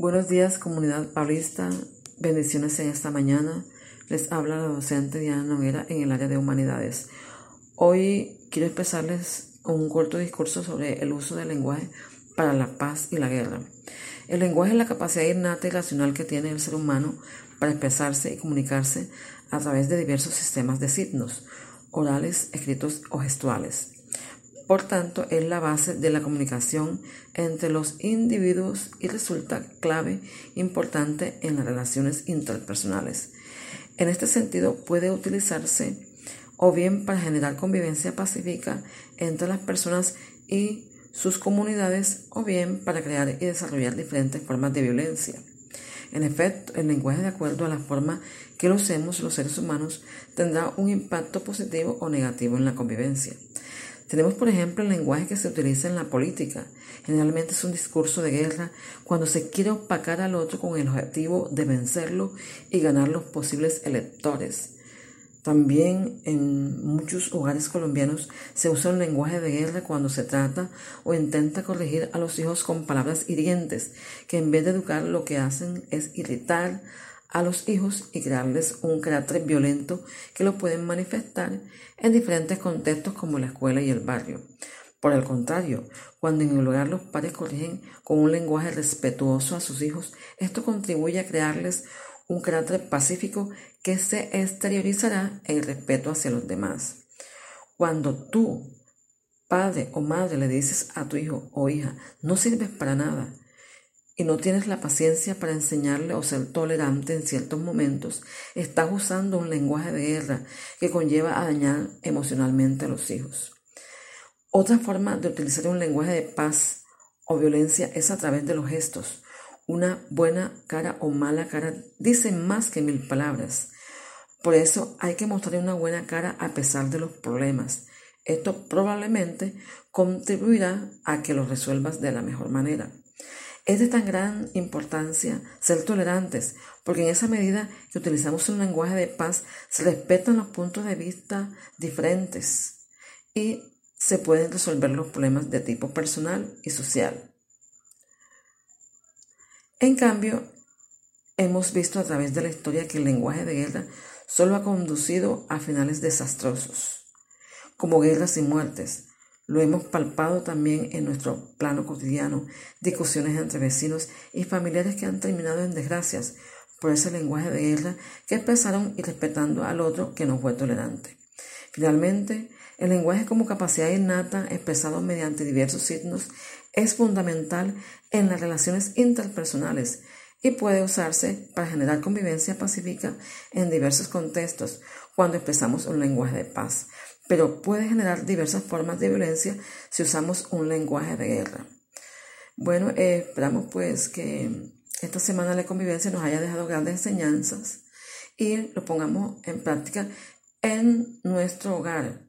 Buenos días, comunidad paulista. Bendiciones en esta mañana. Les habla la docente Diana Noguera en el área de humanidades. Hoy quiero expresarles un corto discurso sobre el uso del lenguaje para la paz y la guerra. El lenguaje es la capacidad innata y racional que tiene el ser humano para expresarse y comunicarse a través de diversos sistemas de signos, orales, escritos o gestuales. Por tanto, es la base de la comunicación entre los individuos y resulta clave importante en las relaciones interpersonales. En este sentido, puede utilizarse o bien para generar convivencia pacífica entre las personas y sus comunidades o bien para crear y desarrollar diferentes formas de violencia. En efecto, el lenguaje de acuerdo a la forma que lo usemos los seres humanos tendrá un impacto positivo o negativo en la convivencia. Tenemos, por ejemplo, el lenguaje que se utiliza en la política. Generalmente es un discurso de guerra cuando se quiere opacar al otro con el objetivo de vencerlo y ganar los posibles electores. También en muchos hogares colombianos se usa un lenguaje de guerra cuando se trata o intenta corregir a los hijos con palabras hirientes, que en vez de educar lo que hacen es irritar, a los hijos y crearles un carácter violento que lo pueden manifestar en diferentes contextos como la escuela y el barrio. Por el contrario, cuando en el hogar los padres corrigen con un lenguaje respetuoso a sus hijos, esto contribuye a crearles un carácter pacífico que se exteriorizará en el respeto hacia los demás. Cuando tú, padre o madre, le dices a tu hijo o hija, no sirves para nada, y no tienes la paciencia para enseñarle o ser tolerante en ciertos momentos, estás usando un lenguaje de guerra que conlleva a dañar emocionalmente a los hijos. Otra forma de utilizar un lenguaje de paz o violencia es a través de los gestos. Una buena cara o mala cara dicen más que mil palabras. Por eso hay que mostrar una buena cara a pesar de los problemas. Esto probablemente contribuirá a que los resuelvas de la mejor manera. Es de tan gran importancia ser tolerantes, porque en esa medida que utilizamos un lenguaje de paz, se respetan los puntos de vista diferentes y se pueden resolver los problemas de tipo personal y social. En cambio, hemos visto a través de la historia que el lenguaje de guerra solo ha conducido a finales desastrosos, como guerras y muertes, lo hemos palpado también en nuestro plano cotidiano, discusiones entre vecinos y familiares que han terminado en desgracias por ese lenguaje de guerra que expresaron irrespetando al otro que no fue tolerante. Finalmente, el lenguaje como capacidad innata expresado mediante diversos signos es fundamental en las relaciones interpersonales y puede usarse para generar convivencia pacífica en diversos contextos cuando expresamos un lenguaje de paz pero puede generar diversas formas de violencia si usamos un lenguaje de guerra. Bueno, eh, esperamos pues que esta semana de convivencia nos haya dejado grandes enseñanzas y lo pongamos en práctica en nuestro hogar,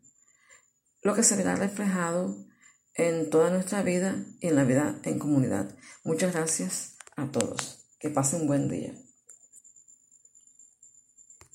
lo que se verá reflejado en toda nuestra vida y en la vida en comunidad. Muchas gracias a todos. Que pasen un buen día.